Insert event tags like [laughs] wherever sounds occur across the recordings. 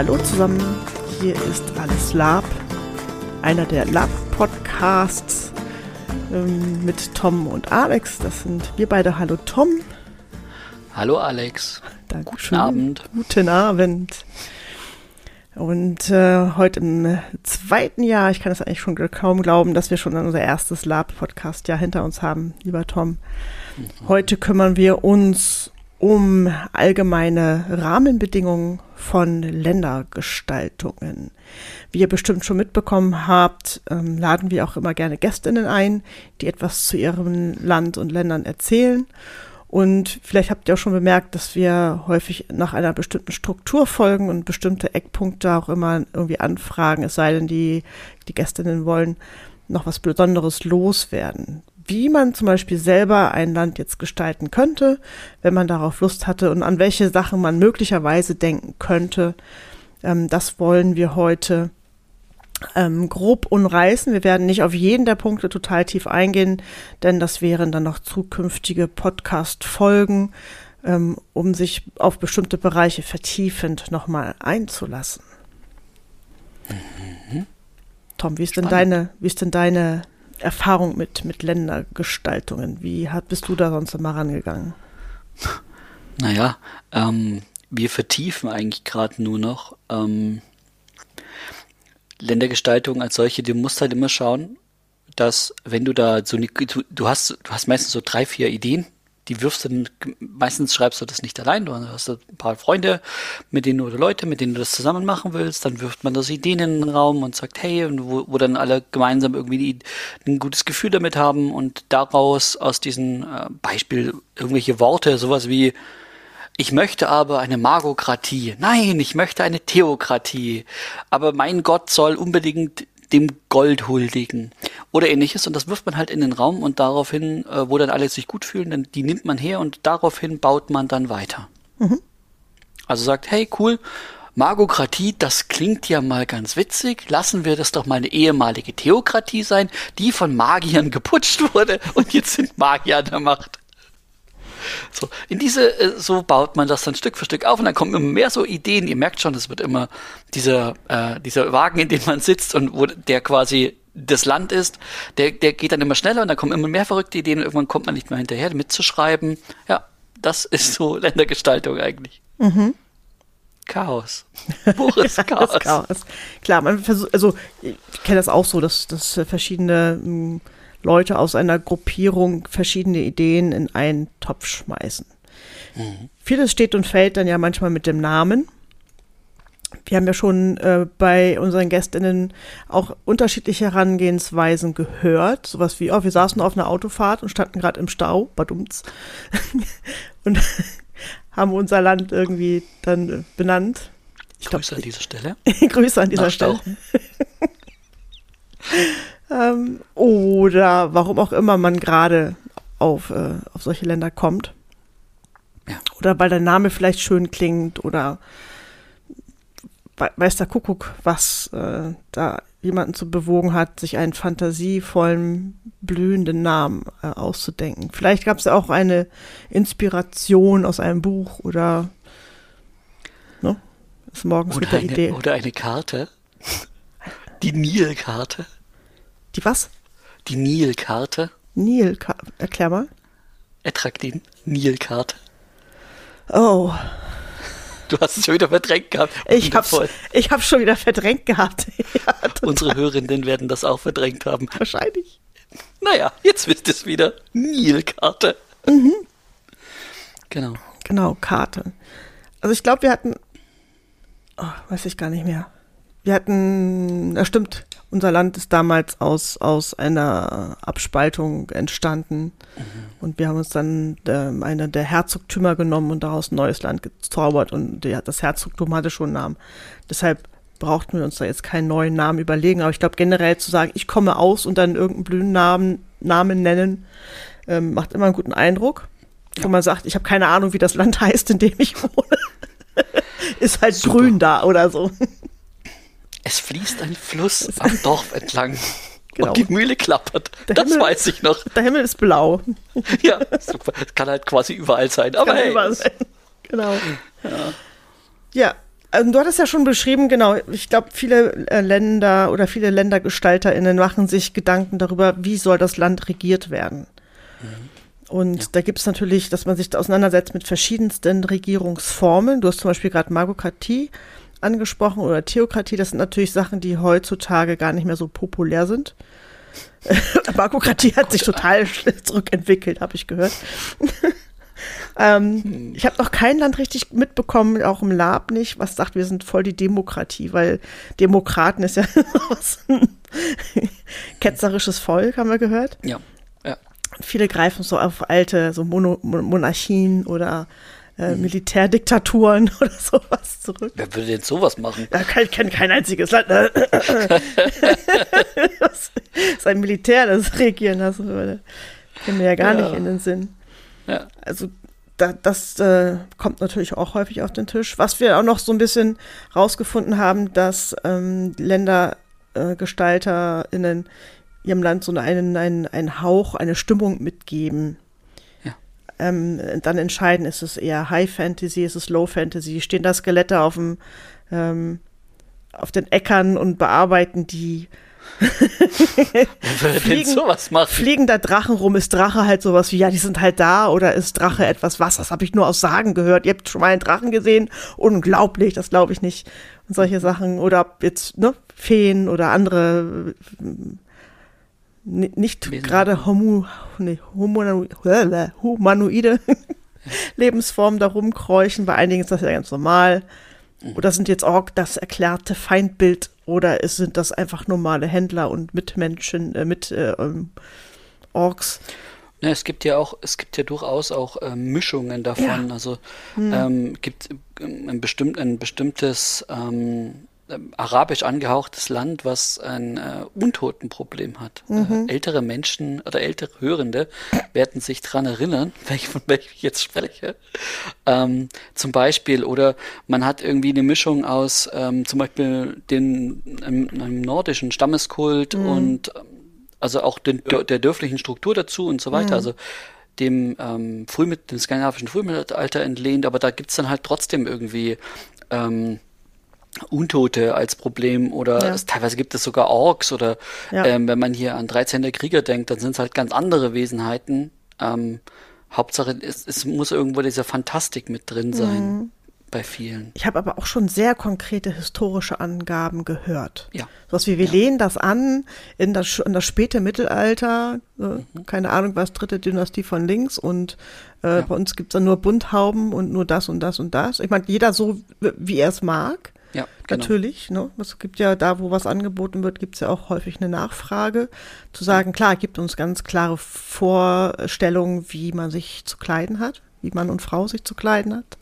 Hallo zusammen, hier ist Alles Lab, einer der Lab-Podcasts ähm, mit Tom und Alex. Das sind wir beide. Hallo Tom. Hallo Alex. Dankeschön. Guten Abend. Guten Abend. Und äh, heute im zweiten Jahr, ich kann es eigentlich schon kaum glauben, dass wir schon unser erstes Lab-Podcast-Jahr hinter uns haben, lieber Tom. Mhm. Heute kümmern wir uns um allgemeine Rahmenbedingungen von Ländergestaltungen. Wie ihr bestimmt schon mitbekommen habt, ähm, laden wir auch immer gerne Gästinnen ein, die etwas zu ihrem Land und Ländern erzählen. Und vielleicht habt ihr auch schon bemerkt, dass wir häufig nach einer bestimmten Struktur folgen und bestimmte Eckpunkte auch immer irgendwie anfragen, es sei denn, die, die Gästinnen wollen noch was Besonderes loswerden. Wie man zum Beispiel selber ein Land jetzt gestalten könnte, wenn man darauf Lust hatte und an welche Sachen man möglicherweise denken könnte, ähm, das wollen wir heute ähm, grob umreißen. Wir werden nicht auf jeden der Punkte total tief eingehen, denn das wären dann noch zukünftige Podcast-Folgen, ähm, um sich auf bestimmte Bereiche vertiefend nochmal einzulassen. Mhm. Tom, wie ist denn deine, wie ist denn deine Erfahrung mit, mit Ländergestaltungen? Wie hat, bist du da sonst immer rangegangen? Naja, ähm, wir vertiefen eigentlich gerade nur noch. Ähm, Ländergestaltung als solche, du musst halt immer schauen, dass wenn du da so eine, du, du hast, du hast meistens so drei, vier Ideen, die wirfst du meistens schreibst du das nicht allein, du hast ein paar Freunde, mit denen oder Leute, mit denen du das zusammen machen willst, dann wirft man das Ideen in den Raum und sagt, hey, und wo, wo dann alle gemeinsam irgendwie die, ein gutes Gefühl damit haben und daraus aus diesem äh, Beispiel irgendwelche Worte, sowas wie ich möchte aber eine Magokratie. Nein, ich möchte eine Theokratie. Aber mein Gott soll unbedingt dem Gold huldigen oder ähnliches und das wirft man halt in den Raum und daraufhin, äh, wo dann alle sich gut fühlen, dann die nimmt man her und daraufhin baut man dann weiter. Mhm. Also sagt, hey cool, Magokratie, das klingt ja mal ganz witzig. Lassen wir das doch mal eine ehemalige Theokratie sein, die von Magiern [laughs] geputscht wurde und jetzt sind Magier an der Macht. So, in diese, äh, so baut man das dann Stück für Stück auf und dann kommen immer mehr so Ideen. Ihr merkt schon, es wird immer dieser, äh, dieser Wagen, in dem man sitzt und wo der quasi das Land ist, der, der geht dann immer schneller und dann kommen immer mehr verrückte Ideen und irgendwann kommt man nicht mehr hinterher, mitzuschreiben. Ja, das ist so [laughs] Ländergestaltung eigentlich. Mhm. Chaos. Pures [laughs] Chaos. Chaos. Klar, man versucht, also ich kenne das auch so, dass, dass verschiedene hm, Leute aus einer Gruppierung verschiedene Ideen in einen Topf schmeißen. Mhm. Vieles steht und fällt dann ja manchmal mit dem Namen. Wir haben ja schon äh, bei unseren Gästinnen auch unterschiedliche Herangehensweisen gehört. Sowas wie, oh, wir saßen auf einer Autofahrt und standen gerade im Stau, badumts, [laughs] und [laughs] haben unser Land irgendwie dann äh, benannt. Ich Grüße glaub, an dieser Stelle. [laughs] Grüße an dieser Stelle. Ähm, oder warum auch immer man gerade auf, äh, auf solche Länder kommt. Ja. Oder weil der Name vielleicht schön klingt oder weiß der Kuckuck, was äh, da jemanden zu bewogen hat, sich einen fantasievollen, blühenden Namen äh, auszudenken. Vielleicht gab es ja auch eine Inspiration aus einem Buch oder ne? Ist morgens oder mit der eine, Idee. Oder eine Karte. Die Nilkarte. Die was? Die Nilkarte. Nilkarte, erklär mal. Attraktin Nilkarte. Oh. Du hast es schon wieder verdrängt gehabt. Ich hab's, ich hab's schon wieder verdrängt gehabt. [laughs] ja, Unsere Hörerinnen werden das auch verdrängt haben. Wahrscheinlich. Naja, jetzt wisst ihr es wieder. Nilkarte. Mhm. Genau. Genau, Karte. Also ich glaube, wir hatten, oh, weiß ich gar nicht mehr. Wir hatten, das stimmt, unser Land ist damals aus, aus einer Abspaltung entstanden. Mhm. Und wir haben uns dann äh, eine der Herzogtümer genommen und daraus ein neues Land gezaubert. Und die, das Herzogtum hatte schon einen Namen. Deshalb brauchten wir uns da jetzt keinen neuen Namen überlegen. Aber ich glaube generell zu sagen, ich komme aus und dann irgendeinen blöden Namen, Namen nennen, ähm, macht immer einen guten Eindruck. Ja. Wo man sagt, ich habe keine Ahnung, wie das Land [laughs] heißt, in dem ich wohne. [laughs] ist halt Super. grün da oder so. Es fließt ein Fluss am [laughs] Dorf entlang. Genau. Und die Mühle klappert. Der das Himmel, weiß ich noch. Der Himmel ist blau. [laughs] Ja, super. Es kann halt quasi überall sein. Aber hey. Überall sein. Genau. Ja. ja. Also, du hattest ja schon beschrieben, genau, ich glaube, viele äh, Länder oder viele LändergestalterInnen machen sich Gedanken darüber, wie soll das Land regiert werden. Mhm. Und ja. da gibt es natürlich, dass man sich da auseinandersetzt mit verschiedensten Regierungsformen. Du hast zum Beispiel gerade Magokratie angesprochen oder Theokratie. Das sind natürlich Sachen, die heutzutage gar nicht mehr so populär sind. [laughs] Magokratie hat sich total zurückentwickelt, habe ich gehört. [laughs] ähm, hm. Ich habe noch kein Land richtig mitbekommen, auch im Lab nicht, was sagt, wir sind voll die Demokratie, weil Demokraten ist ja [laughs] was ketzerisches Volk, haben wir gehört. Ja. ja. Viele greifen so auf alte so Mono Monarchien oder äh, hm. Militärdiktaturen [laughs] oder sowas zurück. Wer würde denn sowas machen? Ja, ich kenne kein einziges Land. Ne? [laughs] das ist ein Militär, das regieren lassen würde. Kennen wir ja gar ja. nicht in den Sinn. Ja. Also da, das äh, kommt natürlich auch häufig auf den Tisch. Was wir auch noch so ein bisschen rausgefunden haben, dass ähm, LändergestalterInnen äh, ihrem Land so einen, einen, einen Hauch, eine Stimmung mitgeben. Ähm, dann entscheiden, ist es eher High Fantasy, ist es Low Fantasy, stehen da Skelette auf dem ähm, auf den Äckern und bearbeiten die [laughs] fliegen, sowas machen? fliegen da Drachen rum? Ist Drache halt sowas wie, ja, die sind halt da? Oder ist Drache etwas was? Das habe ich nur aus Sagen gehört. Ihr habt schon mal einen Drachen gesehen? Unglaublich, das glaube ich nicht. Und solche Sachen. Oder jetzt, ne, Feen oder andere nicht gerade homo, nee, humanoide, [laughs] Lebensformen da rumkräuchen. Bei einigen ist das ja ganz normal. Mhm. Oder sind jetzt auch das erklärte Feindbild oder sind das einfach normale Händler und Mitmenschen, äh, mit äh, ähm, Orks? Ja, es gibt ja auch, es gibt ja durchaus auch äh, Mischungen davon. Ja. Also hm. ähm, gibt ein, bestimmt, ein bestimmtes ähm, ähm, arabisch angehauchtes Land, was ein äh, Untotenproblem hat. Äh, mhm. Äh, ältere Menschen oder ältere Hörende werden sich dran erinnern, [laughs] welch, von welchem ich jetzt spreche. Ähm, zum Beispiel, oder man hat irgendwie eine Mischung aus ähm, zum Beispiel den, einem, einem nordischen Stammeskult mhm. und ähm, also auch den, der dörflichen Struktur dazu und so weiter. Mhm. Also dem ähm, Frühmit dem skandinavischen Frühmittelalter entlehnt, aber da gibt's dann halt trotzdem irgendwie ähm, Untote als Problem oder ja. es, teilweise gibt es sogar Orks oder ja. ähm, wenn man hier an 13. Krieger denkt, dann sind es halt ganz andere Wesenheiten. Ähm, Hauptsache, es, es, muss irgendwo diese Fantastik mit drin sein. Mhm. Bei vielen. Ich habe aber auch schon sehr konkrete historische Angaben gehört. Ja. Sowas wie, wir ja. lehnen das an in das, in das späte Mittelalter, äh, mhm. keine Ahnung was, dritte Dynastie von links und äh, bei uns gibt es dann nur Bunthauben und nur das und das und das. Ich meine, jeder so, wie er es mag. Ja, genau. Natürlich. Ne? Es gibt ja da, wo was angeboten wird, gibt es ja auch häufig eine Nachfrage. Zu sagen, klar, gibt uns ganz klare Vorstellungen, wie man sich zu kleiden hat, wie Mann und Frau sich zu kleiden hat.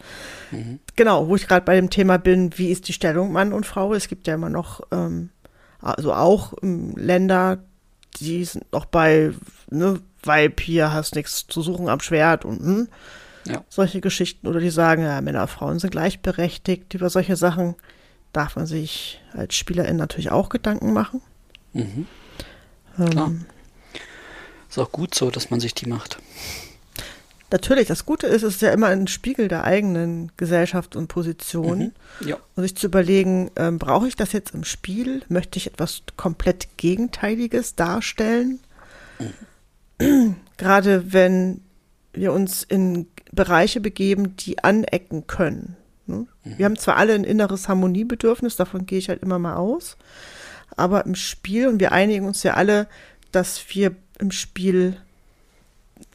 Mhm. Genau, wo ich gerade bei dem Thema bin, wie ist die Stellung Mann und Frau? Es gibt ja immer noch, ähm, also auch ähm, Länder, die sind noch bei, ne, Weib, hier hast nichts zu suchen am Schwert und hm, ja. solche Geschichten. Oder die sagen, ja, Männer, Frauen sind gleichberechtigt. Über solche Sachen darf man sich als Spielerin natürlich auch Gedanken machen. Mhm. Ähm, Ist auch gut so, dass man sich die macht. Natürlich, das Gute ist, es ist ja immer ein Spiegel der eigenen Gesellschaft und Position. Mhm. Ja. Und sich zu überlegen, ähm, brauche ich das jetzt im Spiel? Möchte ich etwas komplett Gegenteiliges darstellen? Mhm. Gerade wenn wir uns in Bereiche begeben, die anecken können. Ne? Wir haben zwar alle ein inneres Harmoniebedürfnis, davon gehe ich halt immer mal aus, aber im Spiel, und wir einigen uns ja alle, dass wir im Spiel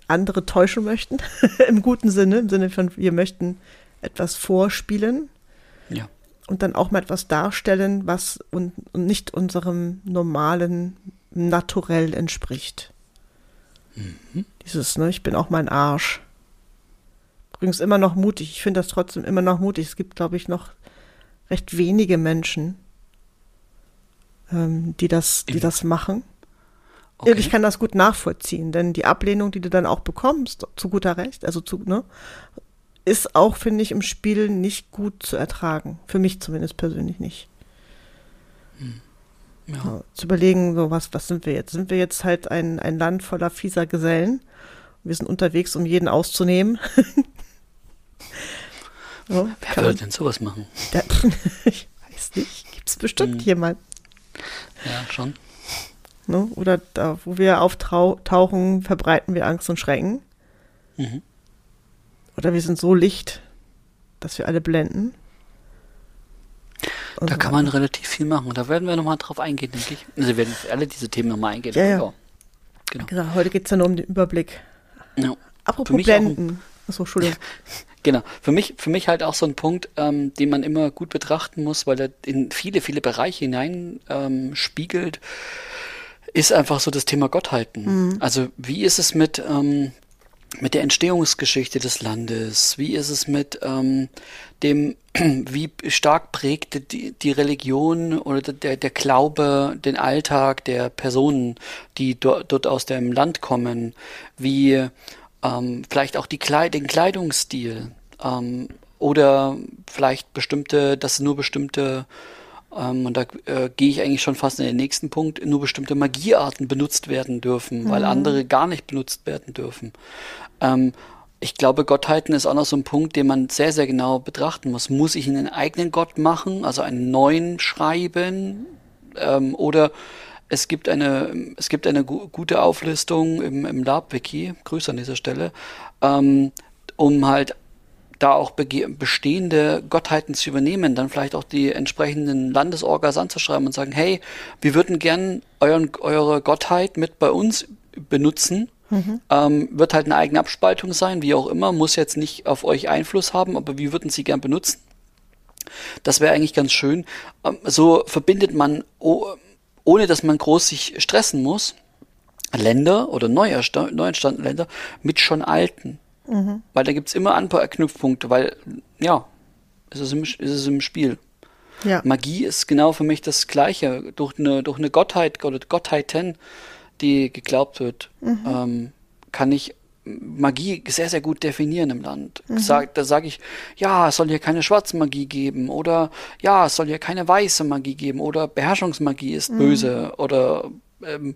andere täuschen möchten, [laughs] im guten Sinne, im Sinne von, wir möchten etwas vorspielen. Ja. Und dann auch mal etwas darstellen, was und, und nicht unserem normalen Naturell entspricht. Mhm. Dieses, ne, ich bin auch mein Arsch übrigens immer noch mutig. Ich finde das trotzdem immer noch mutig. Es gibt, glaube ich, noch recht wenige Menschen, ähm, die das, die das machen. Okay. Ich kann das gut nachvollziehen, denn die Ablehnung, die du dann auch bekommst, zu guter Recht, also zu, ne, ist auch, finde ich, im Spiel nicht gut zu ertragen. Für mich zumindest persönlich nicht. Hm. Ja. Ja, zu überlegen, so was, was sind wir jetzt? Sind wir jetzt halt ein, ein Land voller fieser Gesellen? Wir sind unterwegs, um jeden auszunehmen. [laughs] So, Wer würde denn sowas machen? Der, [laughs] ich weiß nicht. Gibt es bestimmt Hm. jemand. Ja, schon. Ne? Oder da, wo wir auftauchen, verbreiten wir Angst und Schrecken. Mhm. Oder wir sind so Licht, dass wir alle blenden. Und Da so kann man relativ viel machen. Da werden wir nochmal drauf eingehen, denke ich. Also wir werden alle diese Themen nochmal eingehen. Ja, ja. Genau. Genau, heute geht es ja nur um den Überblick. Ja. Apropos auch ein- Blenden. Achso, Entschuldigung. [laughs] Genau. Für mich, für mich halt auch so ein Punkt, ähm, den man immer gut betrachten muss, weil er in viele, viele Bereiche hinein ähm, spiegelt, ist einfach so das Thema Gottheiten. Also wie ist es mit, ähm, mit der Entstehungsgeschichte des Landes? Wie ist es mit ähm, dem, [clears throat] wie stark prägte die, die Religion oder der, der Glaube den Alltag der Personen, die dort, dort aus dem Land kommen? Wie ähm, vielleicht auch die Kleid den Kleidungsstil ähm, oder vielleicht bestimmte, dass nur bestimmte ähm, und da äh, gehe ich eigentlich schon fast in den nächsten Punkt, nur bestimmte Magiearten benutzt werden dürfen, weil andere gar nicht benutzt werden dürfen. Ähm, ich glaube, Gottheiten ist auch noch so ein Punkt, den man sehr, sehr genau betrachten muss. Muss ich einen eigenen Gott machen, also einen neuen schreiben? Ähm, oder es gibt eine, es gibt eine gu gute Auflistung im, im Lab-Wiki, Grüße an dieser Stelle, ähm, um halt da auch bestehende Gottheiten zu übernehmen, dann vielleicht auch die entsprechenden Landesorgas anzuschreiben und sagen, hey, wir würden gern euren, eure Gottheit mit bei uns benutzen. Ähm, wird halt eine eigene Abspaltung sein, wie auch immer, muss jetzt nicht auf euch Einfluss haben, aber wir würden sie gern benutzen. Das wäre eigentlich ganz schön. Ähm, so verbindet man, ohne dass man groß sich stressen muss, Länder oder neu, neu entstandene Länder mit schon alten. Weil da gibt's immer Anknüpfpunkte, weil, ja, es ist im, es ist im Spiel. Ja. Magie ist genau für mich das Gleiche. Durch eine, durch eine Gottheit oder Gottheiten, die geglaubt wird, ähm, kann ich Magie sehr, sehr gut definieren im Land. Sag, da sage ich, ja, es soll hier keine schwarze Magie geben oder ja, es soll hier keine weiße Magie geben oder Beherrschungsmagie ist böse oder ähm,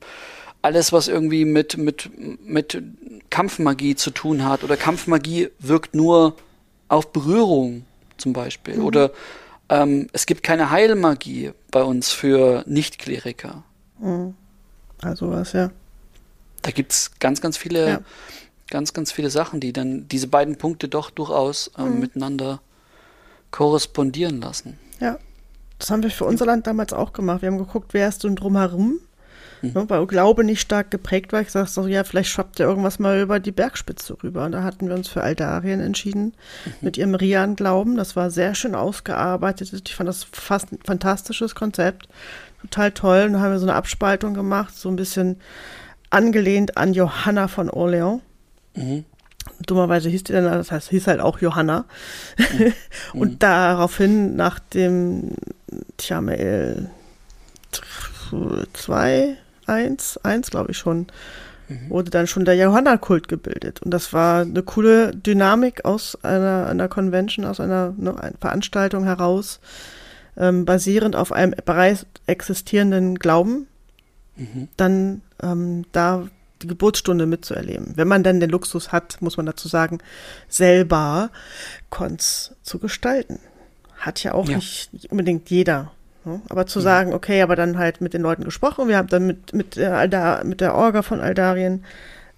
alles, was irgendwie mit, mit, mit Kampfmagie zu tun hat oder Kampfmagie wirkt nur auf Berührung zum Beispiel oder ähm, es gibt keine Heilmagie bei uns für Nicht-Kleriker. Also was, ja. Da gibt's ganz, ganz viele, Ja. Ganz, ganz viele Sachen, die dann diese beiden Punkte doch durchaus ähm, miteinander korrespondieren lassen. Ja. Das haben wir für unser Land damals auch gemacht. Wir haben geguckt, wer ist denn drumherum? Mhm. Ne, weil Glaube nicht stark geprägt war. Ich sag so, ja, vielleicht schwappt ja irgendwas mal über die Bergspitze rüber. Und da hatten wir uns für Aldarien entschieden, Mhm. mit ihrem Rian-Glauben. Das war sehr schön ausgearbeitet. Ich fand das fast ein fantastisches Konzept. Total toll. Und dann haben wir so eine Abspaltung gemacht, so ein bisschen angelehnt an Johanna von Orleans. Mhm. Dummerweise hieß die dann, das heißt, hieß halt auch Johanna. Mhm. [laughs] Und daraufhin nach dem Tjamael 2, 1, 1 glaube ich schon, Mhm. wurde dann schon der Johanna-Kult gebildet. Und das war eine coole Dynamik aus einer, einer Convention, aus einer, ne, Veranstaltung heraus, ähm, basierend auf einem bereits existierenden Glauben, Mhm. dann ähm, da die Geburtsstunde mitzuerleben. Wenn man dann den Luxus hat, muss man dazu sagen, selber Cons zu gestalten. Hat ja auch Ja. nicht, unbedingt jeder. Ne? Aber zu sagen, okay, aber dann halt mit den Leuten gesprochen, wir haben dann mit, mit, der, Alda, mit der Orga von Aldarien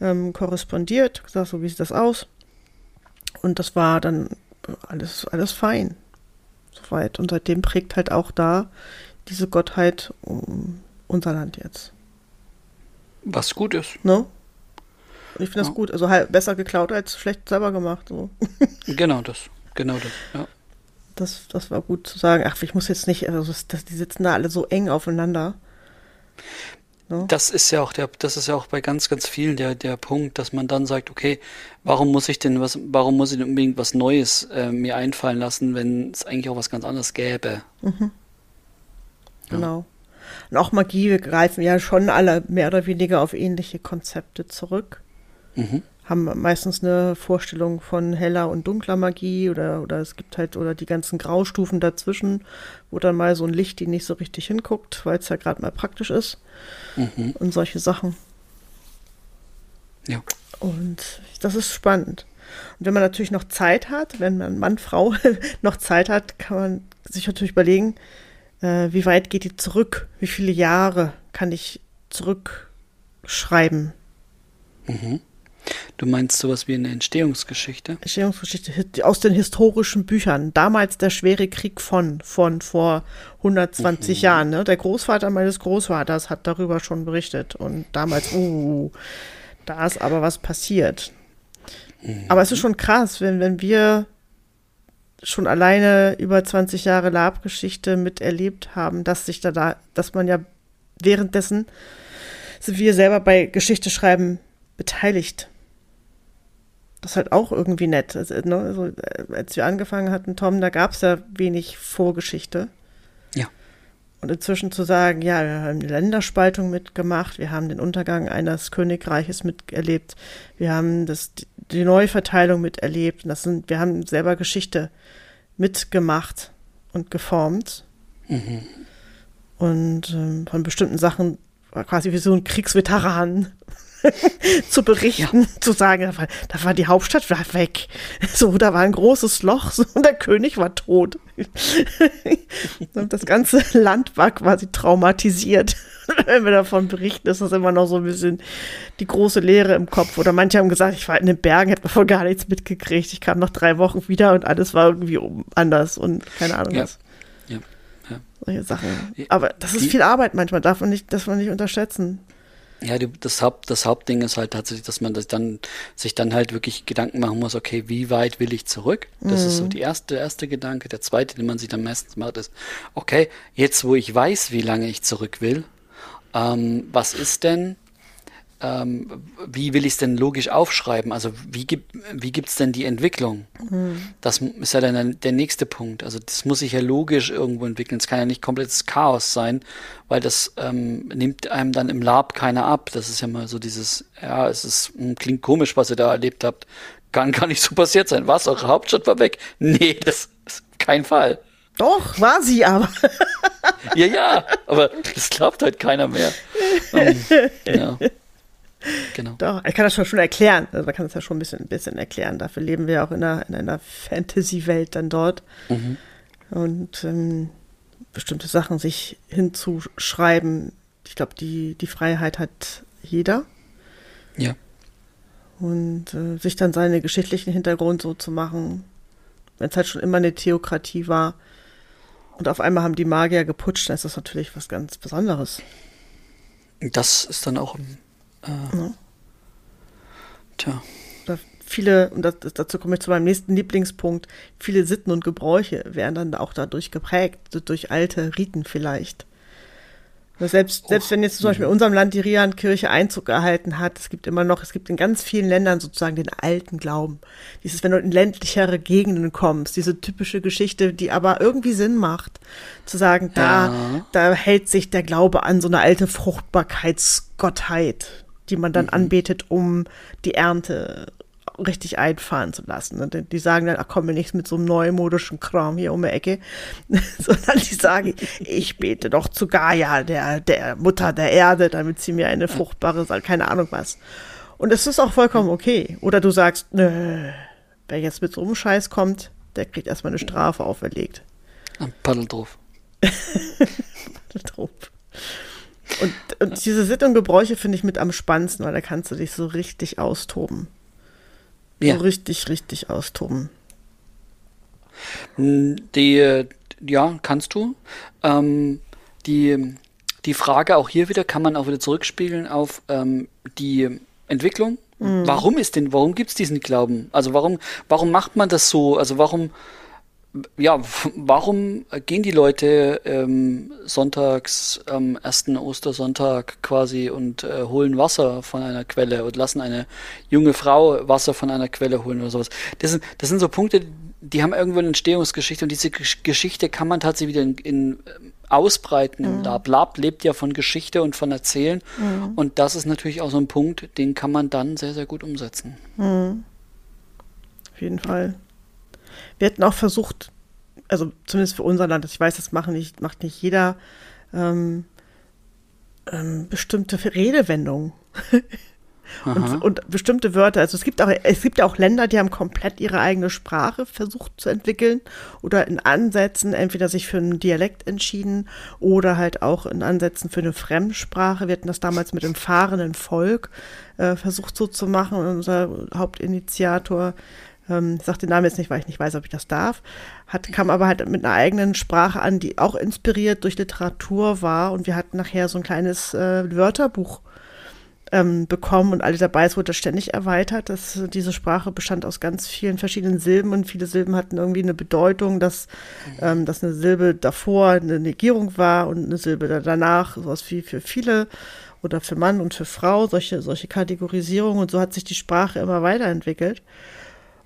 ähm, korrespondiert, gesagt, so wie sieht das aus? Und das war dann alles, alles fein. Soweit. Und seitdem prägt halt auch da diese Gottheit um unser Land jetzt. Was gut ist. Ne? Und ich finde das Ja. gut. Also halt besser geklaut als schlecht selber gemacht. So. [laughs] Genau das. Genau das. Ja. Das, das war gut zu sagen. Ach, ich muss jetzt nicht, also das, das, die sitzen da alle so eng aufeinander. Ne? Das ist ja auch der, das ist ja auch bei ganz, ganz vielen der, der Punkt, dass man dann sagt, okay, warum muss ich denn was, warum muss ich denn unbedingt was Neues äh, mir einfallen lassen, wenn es eigentlich auch was ganz anderes gäbe? Genau. Und auch Magie, wir greifen ja schon alle mehr oder weniger auf ähnliche Konzepte zurück. Mhm. Haben meistens eine Vorstellung von heller und dunkler Magie oder, oder es gibt halt, oder die ganzen Graustufen dazwischen, wo dann mal so ein Licht, die nicht so richtig hinguckt, weil es ja gerade mal praktisch ist und solche Sachen. Ja. Und das ist spannend. Und wenn man natürlich noch Zeit hat, wenn man Mann, Frau [laughs] noch Zeit hat, kann man sich natürlich überlegen, äh, wie weit geht die zurück? Wie viele Jahre kann ich zurückschreiben? Mhm. Du meinst sowas wie eine Entstehungsgeschichte? Entstehungsgeschichte aus den historischen Büchern. Damals der schwere Krieg von, von vor 120 mhm. Jahren. Ne? Der Großvater meines Großvaters hat darüber schon berichtet. Und damals, uh, da ist aber was passiert. Mhm. Aber es ist schon krass, wenn, wenn wir schon alleine über 20 Jahre Lab-Geschichte miterlebt haben, dass sich da, da, dass man ja währenddessen sind wir selber bei Geschichte schreiben beteiligt. Das ist halt auch irgendwie nett. Also, ne, also, als wir angefangen hatten, Tom, da gab es ja wenig Vorgeschichte. Und inzwischen zu sagen, ja, wir haben eine Länderspaltung mitgemacht, wir haben den Untergang eines Königreiches miterlebt, wir haben das, die Neuverteilung miterlebt, das sind, wir haben selber Geschichte mitgemacht und geformt. Mhm. Und ähm, von bestimmten Sachen quasi wie so ein Kriegsveteran [laughs] zu berichten, ja. zu sagen, da war, da war, die Hauptstadt weg. [laughs] So, da war ein großes Loch [laughs] so, und der König war tot. und das ganze Land war quasi traumatisiert. Wenn wir davon berichten, ist das immer noch so ein bisschen die große Leere im Kopf. Oder manche haben gesagt, ich war in den Bergen, hätte davon gar nichts mitgekriegt. Ich kam nach drei Wochen wieder und alles war irgendwie anders und keine Ahnung ja. was. Ja. ja. Solche Sachen. Aber das ist die, viel Arbeit manchmal, darf man nicht, darf man nicht unterschätzen. Ja, das, Haupt, das Hauptding ist halt tatsächlich, dass man das dann, sich dann halt wirklich Gedanken machen muss, okay, wie weit will ich zurück? Das mhm. ist so mhm. die erste, der erste Gedanke. Der zweite, den man sich dann meistens macht, ist, okay, jetzt wo ich weiß, wie lange ich zurück will, ähm, was ist denn, ähm, wie will ich es denn logisch aufschreiben? Also wie gibt wie gibt's denn die Entwicklung? Mhm. Das ist ja dann der nächste Punkt. Also das muss sich ja logisch irgendwo entwickeln. Es kann ja nicht komplettes Chaos sein, weil das ähm, nimmt einem dann im Lab keiner ab. Das ist ja mal so dieses, ja, es ist hm, klingt komisch, was ihr da erlebt habt. Kann gar nicht so passiert sein. Was? Eure Hauptstadt war weg? Nee, das ist kein Fall. Doch, war sie aber. ja, ja, aber das glaubt halt keiner mehr. Um, [laughs] ja. Genau. Doch, ich kann das schon, erklären. Also man kann das ja schon ein bisschen, ein bisschen erklären. Dafür leben wir auch in einer, in einer Fantasy-Welt dann dort. Mhm. Und ähm, bestimmte Sachen sich hinzuschreiben. Ich glaube, die, die Freiheit hat jeder. Ja. Und äh, sich dann seinen geschichtlichen Hintergrund so zu machen, wenn es halt schon immer eine Theokratie war. Und auf einmal haben die Magier geputscht, dann ist das natürlich was ganz Besonderes. Das ist dann auch im äh, ja. Tja. viele, und das, dazu komme ich zu meinem nächsten Lieblingspunkt, viele Sitten und Gebräuche werden dann auch dadurch geprägt, durch alte Riten vielleicht. Selbst, selbst wenn jetzt zum Beispiel in unserem Land die Rian-Kirche Einzug erhalten hat, es gibt immer noch, es gibt in ganz vielen Ländern sozusagen den alten Glauben. Dieses, wenn du in ländlichere Gegenden kommst, diese typische Geschichte, die aber irgendwie Sinn macht, zu sagen, da, ja. da hält sich der Glaube an so eine alte Fruchtbarkeitsgottheit die man dann mhm. anbetet, um die Ernte richtig einfahren zu lassen. Und die sagen dann, ach komm mir nichts mit so einem neumodischen Kram hier um die Ecke, [laughs] sondern die sagen, ich bete doch zu Gaia, der, der Mutter der Erde, damit sie mir eine fruchtbare, keine Ahnung was. Und es ist auch vollkommen okay. Oder du sagst, nö, wer jetzt mit so einem Scheiß kommt, der kriegt erstmal eine Strafe auferlegt. Ein Paddel drauf. [laughs] Und, und diese Sitten und Gebräuche finde ich mit am spannendsten, weil da kannst du dich so richtig austoben. Ja. So richtig, richtig austoben. Hm, die, ja, kannst du. Ähm, die, die Frage auch hier wieder kann man auch wieder zurückspiegeln auf ähm, die Entwicklung. Mhm. Warum ist denn, warum gibt es diesen Glauben? Also warum, warum macht man das so? Also warum, ja, warum gehen die Leute ähm, sonntags am ersten Ostersonntag quasi und äh, holen Wasser von einer Quelle und lassen eine junge Frau Wasser von einer Quelle holen oder sowas? Das sind, das sind so Punkte, die haben irgendwo eine Entstehungsgeschichte und diese Geschichte kann man tatsächlich wieder in, in ähm, ausbreiten mhm. Lab. Lab lebt ja von Geschichte und von Erzählen mhm. und das ist natürlich auch so ein Punkt, den kann man dann sehr, sehr gut umsetzen. Mhm. Auf jeden Fall. Wir hätten auch versucht, also zumindest für unser Land, ich weiß, das machen nicht, macht nicht jeder, ähm, ähm, bestimmte Redewendungen. [laughs] Und, und, bestimmte Wörter, also es gibt auch, es gibt ja auch Länder, die haben komplett ihre eigene Sprache versucht zu entwickeln oder in Ansätzen entweder sich für einen Dialekt entschieden oder halt auch in Ansätzen für eine Fremdsprache. Wir hatten das damals mit dem fahrenden Volk äh, versucht so zu machen. Und unser Hauptinitiator ähm, sage den Namen jetzt nicht, weil ich nicht weiß, ob ich das darf, hat, kam aber halt mit einer eigenen Sprache an, die auch inspiriert durch Literatur war und wir hatten nachher so ein kleines äh, Wörterbuch ähm, bekommen und alle dabei, es wurde ständig erweitert. dass diese Sprache bestand aus ganz vielen verschiedenen Silben und viele Silben hatten irgendwie eine Bedeutung, dass, ähm, dass eine Silbe davor eine Negierung war und eine Silbe danach, sowas wie für viele oder für Mann und für Frau, solche, solche Kategorisierungen und so hat sich die Sprache immer weiterentwickelt.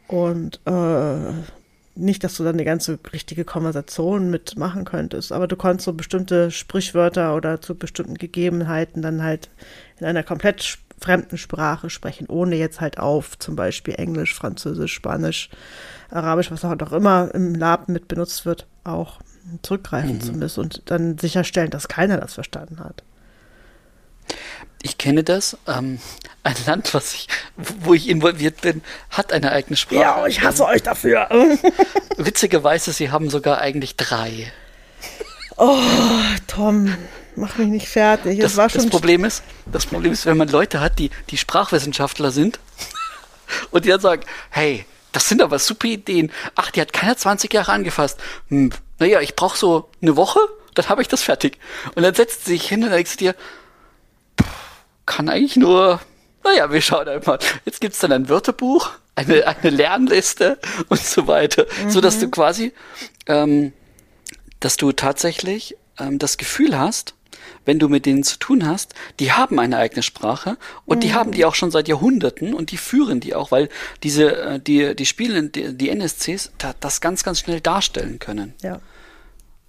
Und äh, nicht, dass du dann eine ganze richtige Konversation mitmachen könntest, aber du konntest so bestimmte Sprichwörter oder zu bestimmten Gegebenheiten dann halt in einer komplett fremden Sprache sprechen, ohne jetzt halt auf zum Beispiel Englisch, Französisch, Spanisch, Arabisch, was auch immer im Lab mit benutzt wird, auch zurückgreifen mhm. zu müssen und dann sicherstellen, dass keiner das verstanden hat. Ich kenne das. Ähm, ein Land, was ich, wo ich involviert bin, hat eine eigene Sprache. Ja, ich hasse euch dafür. [laughs] Witzigerweise, sie haben sogar eigentlich drei. Oh, Tom, mach mich nicht fertig. Das, das, das Problem ist, das Problem ist, wenn man Leute hat, die, die Sprachwissenschaftler sind [laughs] und die dann sagen, hey, das sind aber super Ideen. Ach, die hat keiner 20 Jahre angefasst. Hm, naja, ich brauche so eine Woche, dann habe ich das fertig. Und dann setzt sie sich hin und dann denkst du dir, kann eigentlich nur, naja, wir schauen einfach. Jetzt gibt's dann ein Wörterbuch, eine, eine Lernliste und so weiter, mhm. so dass du quasi, ähm, dass du tatsächlich ähm, das Gefühl hast, wenn du mit denen zu tun hast, die haben eine eigene Sprache und mhm. die haben die auch schon seit Jahrhunderten und die führen die auch, weil diese, äh, die, die Spiele, die, die NSCs da, das ganz, ganz schnell darstellen können. Ja.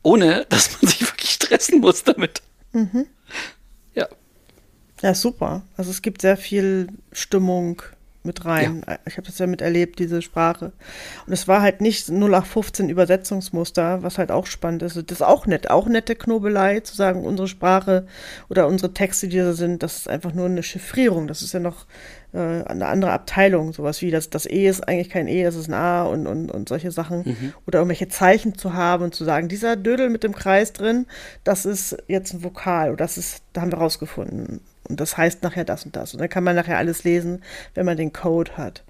Ohne, dass man sich wirklich stressen muss damit. Mhm. Ja. Super. Also es gibt sehr viel Stimmung mit rein. Ja. Ich habe das ja miterlebt, diese Sprache. Und es war halt nicht 0815 Übersetzungsmuster, was halt auch spannend ist. Das ist auch nett, auch nette Knobelei, zu sagen, unsere Sprache oder unsere Texte, die da sind, das ist einfach nur eine Chiffrierung. Das ist ja noch äh, eine andere Abteilung, sowas wie das, das E ist eigentlich kein E, das ist ein A und, und, und solche Sachen. Mhm. Oder irgendwelche Zeichen zu haben und zu sagen, dieser Dödel mit dem Kreis drin, das ist jetzt ein Vokal oder das ist, da haben wir rausgefunden. Und das heißt nachher das und das. Und dann kann man nachher alles lesen, wenn man den Code hat.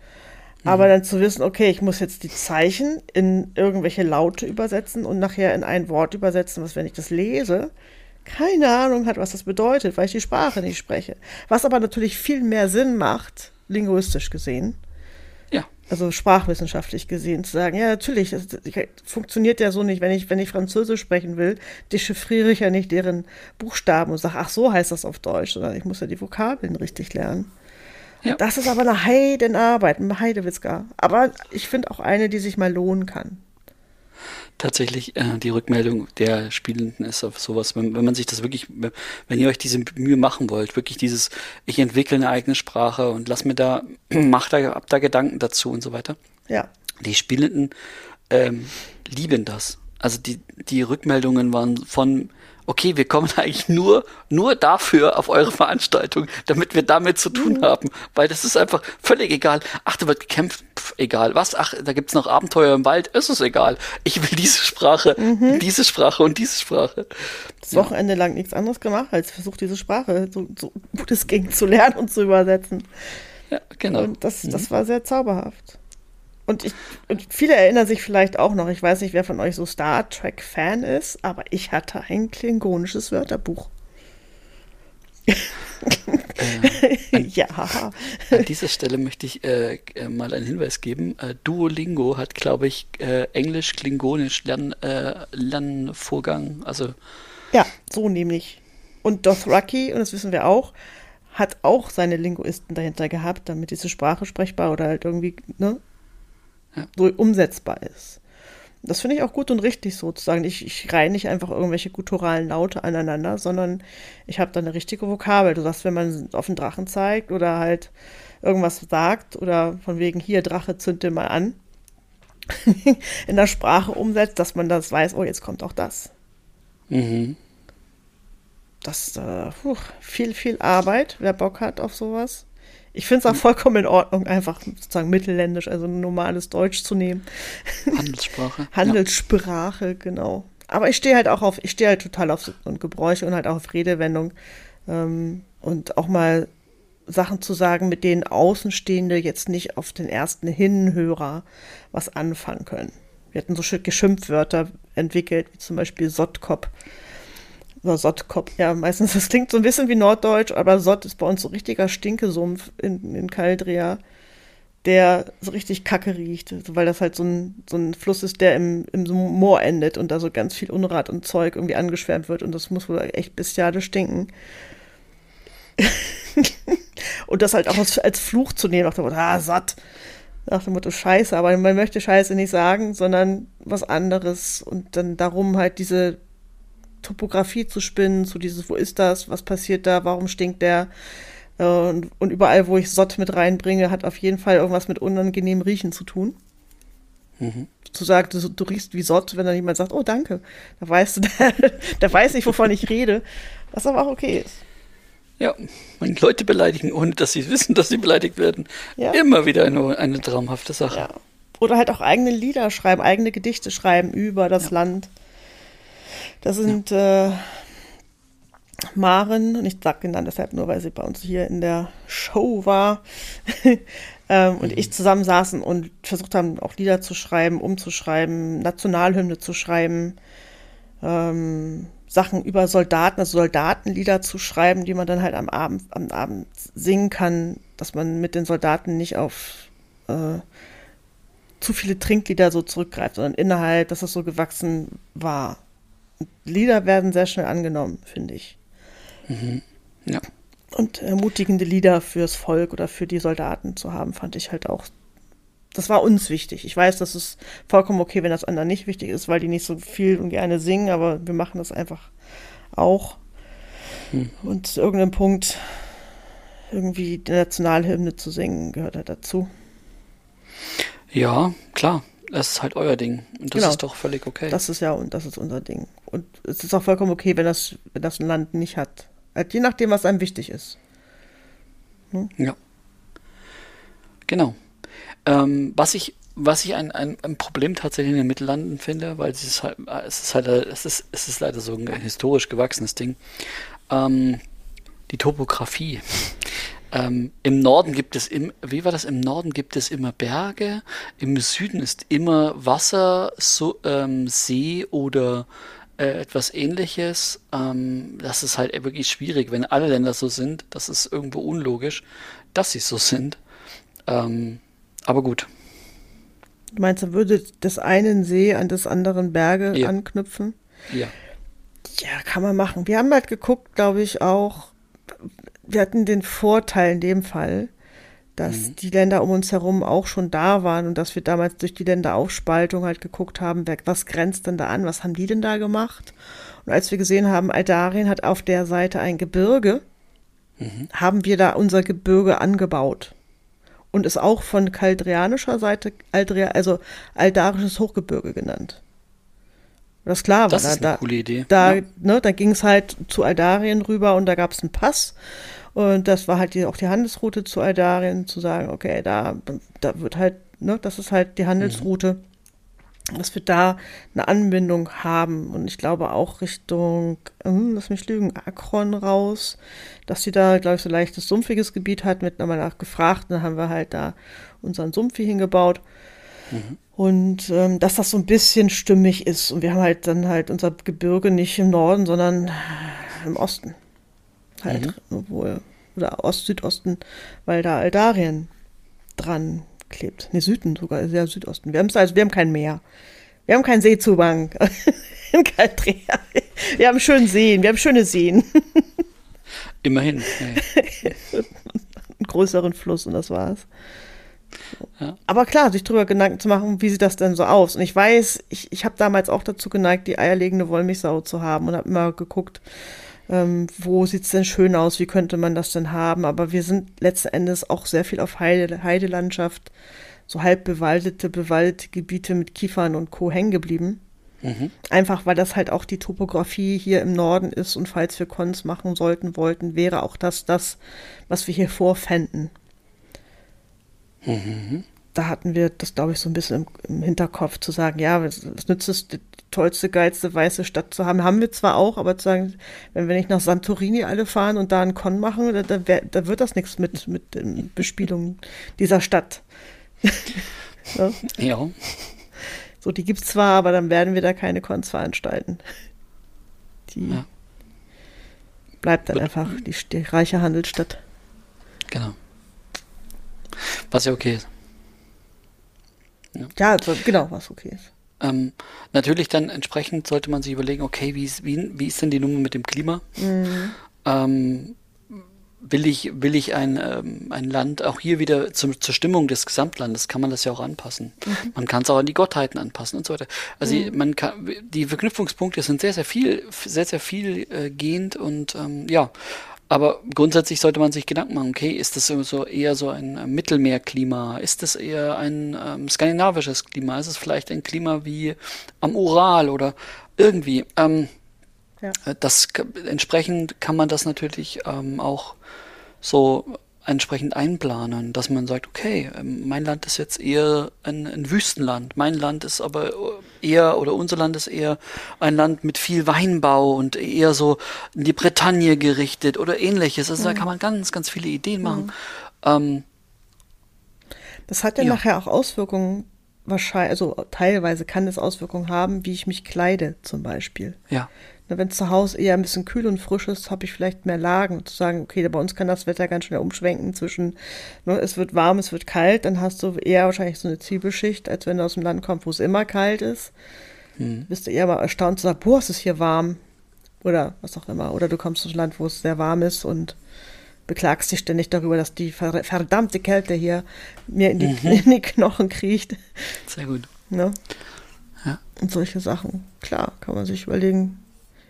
Mhm. Aber dann zu wissen, okay, ich muss jetzt die Zeichen in irgendwelche Laute übersetzen und nachher in ein Wort übersetzen, was, wenn ich das lese, keine Ahnung hat, was das bedeutet, weil ich die Sprache nicht spreche. Was aber natürlich viel mehr Sinn macht, linguistisch gesehen, also sprachwissenschaftlich gesehen, zu sagen, ja, natürlich, das, funktioniert ja so nicht, wenn ich, wenn ich Französisch sprechen will, dechiffriere ich ja nicht deren Buchstaben und sage, ach, so heißt das auf Deutsch, sondern ich muss ja die Vokabeln richtig lernen. Ja. Das ist aber eine Heidenarbeit, ein Heidewitzka. Aber ich finde auch eine, die sich mal lohnen kann tatsächlich äh, die Rückmeldung der Spielenden ist auf sowas, wenn, wenn man sich das wirklich, wenn ihr euch diese Mühe machen wollt, wirklich dieses, ich entwickle eine eigene Sprache und lass mir da, [clears throat] mach da, ab da Gedanken dazu und so weiter. Ja. Die Spielenden ähm, lieben das. Also die, die Rückmeldungen waren von okay, wir kommen [laughs] eigentlich nur, nur dafür auf eure Veranstaltung, damit wir damit zu tun mhm. haben. Weil das ist einfach völlig egal. Ach, da wird gekämpft, pff, egal. Was? Ach, da gibt's noch Abenteuer im Wald, ist es egal. Ich will diese Sprache, mhm. diese Sprache und diese Sprache. Das ja. Wochenende lang nichts anderes gemacht, als versucht, diese Sprache so, so gut es ging zu lernen und zu übersetzen. Ja, genau. Und das, das mhm. war sehr zauberhaft. Und, ich, und viele erinnern sich vielleicht auch noch, ich weiß nicht, wer von euch so Star Trek-Fan ist, aber ich hatte ein klingonisches Wörterbuch. Äh, an, [laughs] ja. An dieser Stelle möchte ich äh, äh, mal einen Hinweis geben. Äh, Duolingo hat, glaube ich, äh, Englisch-Klingonisch Lern, äh, Lernvorgang. Also ja, so nämlich. Und Dothraki, und das wissen wir auch, hat auch seine Linguisten dahinter gehabt, damit diese Sprache sprechbar oder halt irgendwie ne, ja. so umsetzbar ist. Das finde ich auch gut und richtig sozusagen. Ich, ich reihe nicht einfach irgendwelche gutturalen Laute aneinander, sondern ich habe da eine richtige Vokabel. Du sagst, wenn man auf einen Drachen zeigt oder halt irgendwas sagt oder von wegen hier Drache zünde mal an, [laughs] in der Sprache umsetzt, dass man das weiß, oh, jetzt kommt auch das. Mhm. Das äh, puh, viel, viel Arbeit, wer Bock hat auf sowas. Ich finde es auch vollkommen in Ordnung, einfach sozusagen mittelländisch, also normales Deutsch zu nehmen. Handelssprache. Handelssprache, ja. genau. Aber ich stehe halt auch auf, ich stehe halt total auf und Gebräuche und halt auch auf Redewendung. Ähm, und auch mal Sachen zu sagen, mit denen Außenstehende jetzt nicht auf den ersten Hinhörer was anfangen können. Wir hatten so Geschimpfwörter entwickelt, wie zum Beispiel Sottkop. Oder Sottkop, ja, meistens, das klingt so ein bisschen wie Norddeutsch, aber Sott ist bei uns so richtiger Stinkesumpf in, in Kaldria, der so richtig kacke riecht, weil das halt so ein, so ein Fluss ist, der im, im Moor endet und da so ganz viel Unrat und Zeug irgendwie angeschwärmt wird und das muss wohl echt bestialisch stinken. [laughs] und das halt auch als, als Fluch zu nehmen, nach dem Motto, ah, satt. Nach dem Motto Scheiße, aber man möchte Scheiße nicht sagen, sondern was anderes und dann darum halt diese Topografie zu spinnen, zu dieses, wo ist das, was passiert da, warum stinkt der? Äh, und, und überall, wo ich Sott mit reinbringe, hat auf jeden Fall irgendwas mit unangenehmem Riechen zu tun. Mhm. Zu sagen, du, du, riechst wie Sott, wenn dann jemand sagt, oh danke, da weißt du, [laughs] der, der weiß nicht, wovon ich rede, was aber auch okay ist. Ja, meine Leute beleidigen, ohne dass sie wissen, dass sie beleidigt werden. Ja. Immer wieder eine, eine traumhafte Sache. Ja. Oder halt auch eigene Lieder schreiben, eigene Gedichte schreiben über das ja. Land. Das sind äh, Maren, und ich sage ihn dann deshalb nur, weil sie bei uns hier in der Show war. [laughs] ähm, und mhm. ich zusammen saßen und versucht haben, auch Lieder zu schreiben, umzuschreiben, Nationalhymne zu schreiben. Ähm, Sachen über Soldaten, also Soldatenlieder zu schreiben, die man dann halt am Abend, am Abend singen kann, dass man mit den Soldaten nicht auf äh, zu viele Trinklieder so zurückgreift, sondern Inhalt, dass es so gewachsen war. Lieder werden sehr schnell angenommen, finde ich. Mhm. Ja. Und ermutigende Lieder fürs Volk oder für die Soldaten zu haben, fand ich halt auch das war uns wichtig. Ich weiß, das ist vollkommen okay, wenn das anderen nicht wichtig ist, weil die nicht so viel und gerne singen, aber wir machen das einfach auch. Hm. Und zu irgendeinem Punkt irgendwie die Nationalhymne zu singen gehört halt dazu. Ja, klar. Das ist halt euer Ding. Und das genau. ist doch völlig okay. Das ist ja, und das ist unser Ding. Und es ist auch vollkommen okay, wenn das, wenn das ein Land nicht hat. Halt je nachdem, was einem wichtig ist. Hm? Ja. Genau. Ähm, was ich, was ich ein, ein, ein, Problem tatsächlich in den Mittellanden finde, weil es ist halt, es ist halt, es ist, es ist leider so ein historisch gewachsenes Ding. Ähm, die Topografie. Ähm, Im Norden gibt es im, wie war das? Im Norden gibt es immer Berge, im Süden ist immer Wasser, so, ähm, See oder äh, etwas ähnliches. Ähm, das ist halt wirklich schwierig, wenn alle Länder so sind. Das ist irgendwo unlogisch, dass sie so sind. Ähm, aber gut. Du meinst, da würde das einen See an des anderen Berge ja. anknüpfen? Ja. Ja, kann man machen. Wir haben halt geguckt, glaube ich, auch, wir hatten den Vorteil in dem Fall, dass mhm. die Länder um uns herum auch schon da waren und dass wir damals durch die Länderaufspaltung halt geguckt haben, was grenzt denn da an, was haben die denn da gemacht? Und als wir gesehen haben, Aldarien hat auf der Seite ein Gebirge, mhm. haben wir da unser Gebirge angebaut und ist auch von kaldrianischer Seite Aldria, also aldarisches Hochgebirge genannt. Das klar war. Das ist eine da, coole Idee. Da, ja. ne, da ging es halt zu Aldarien rüber und da gab es einen Pass. Und das war halt die, auch die Handelsroute zu Aldarien, zu sagen, okay, da, da wird halt, ne, das ist halt die Handelsroute. Mhm dass wir da eine Anbindung haben. Und ich glaube auch Richtung, hm, lass mich lügen, Akron raus, dass sie da, glaube ich, so leichtes sumpfiges Gebiet hat, mit nochmal nachgefragt. Dann haben wir halt da unseren Sumpf hier hingebaut. Mhm. Und ähm, dass das so ein bisschen stimmig ist. Und wir haben halt dann halt unser Gebirge nicht im Norden, sondern im Osten. Halt, mhm. wo, oder Ost-Südosten, weil da Aldarien dran klebt. Ne, Süden sogar, sehr Südosten. Wir, also, wir haben kein Meer. Wir haben keinen Seezugang [laughs] in Kaltrea. Wir haben schöne Seen, wir haben schöne Seen. [laughs] Immerhin. Ja. [laughs] Einen größeren Fluss und das war's. Ja. Aber klar, sich darüber Gedanken zu machen, wie sieht das denn so aus? Und ich weiß, ich, ich habe damals auch dazu geneigt, die eierlegende Wollmilchsau zu haben und habe immer geguckt, ähm, wo sieht es denn schön aus, wie könnte man das denn haben. Aber wir sind letzten Endes auch sehr viel auf Heide, Heidelandschaft, so halb bewaldete, bewaldete Gebiete mit Kiefern und Co. hängen geblieben. Mhm. Einfach weil das halt auch die Topografie hier im Norden ist und falls wir Cons machen sollten, wollten, wäre auch das das, was wir hier vorfänden. Mhm. Da hatten wir das, glaube ich, so ein bisschen im, im Hinterkopf zu sagen, ja, was, was nützt es, tollste, geilste weiße Stadt zu haben? Haben wir zwar auch, aber zu sagen, wenn wir nicht nach Santorini alle fahren und da einen Con machen, da, da, wär, da wird das nichts mit, mit Bespielung dieser Stadt. [laughs] ja. ja. So, die gibt es zwar, aber dann werden wir da keine Cons veranstalten. Die ja. bleibt dann einfach die, die reiche Handelsstadt. Genau. Was ja okay ist. Ja, ja also, genau, was okay ist. Ähm, natürlich dann entsprechend sollte man sich überlegen, okay, wie ist, wie, wie ist denn die Nummer mit dem Klima? Mhm. Ähm, will ich, will ich ein, ähm, ein Land auch hier wieder zum, zur Stimmung des Gesamtlandes, kann man das ja auch anpassen. Mhm. Man kann es auch an die Gottheiten anpassen und so weiter. Also mhm. man kann, die Verknüpfungspunkte sind sehr, sehr viel, sehr, sehr viel äh, gehend und ähm, ja, aber grundsätzlich sollte man sich Gedanken machen, okay, ist das so eher so ein äh, Mittelmeerklima? Ist das eher ein ähm, skandinavisches Klima? Ist es vielleicht ein Klima wie am Ural oder irgendwie? Ähm, ja. Äh, das entsprechend kann man das natürlich ähm, auch so entsprechend einplanen, dass man sagt, okay, ähm, mein Land ist jetzt eher ein, ein, Wüstenland, mein Land ist aber eher, oder unser Land ist eher ein Land mit viel Weinbau und eher so in die Bretagne gerichtet oder ähnliches. Also mhm. da kann man ganz, ganz viele Ideen machen. Mhm. Ähm, das hat ja, ja, nachher auch Auswirkungen, wahrscheinlich, also teilweise kann es Auswirkungen haben, wie ich mich kleide zum Beispiel. Ja. Wenn es zu Hause eher ein bisschen kühl und frisch ist, habe ich vielleicht mehr Lagen. Zu sagen, okay, bei uns kann das Wetter ganz schnell umschwenken zwischen, ne, es wird warm, es wird kalt, dann hast du eher wahrscheinlich so eine Zwiebelschicht, als wenn du aus dem Land kommst, wo es immer kalt ist. Hm. Bist du eher mal erstaunt zu sagen, boah, es ist hier warm. Oder was auch immer. Oder du kommst aus einem Land, wo es sehr warm ist und beklagst dich ständig darüber, dass die verdammte Kälte hier mir in die, mhm. [laughs] in die Knochen kriecht. Sehr gut. Ne? Ja. Und solche Sachen. Klar, kann man sich überlegen,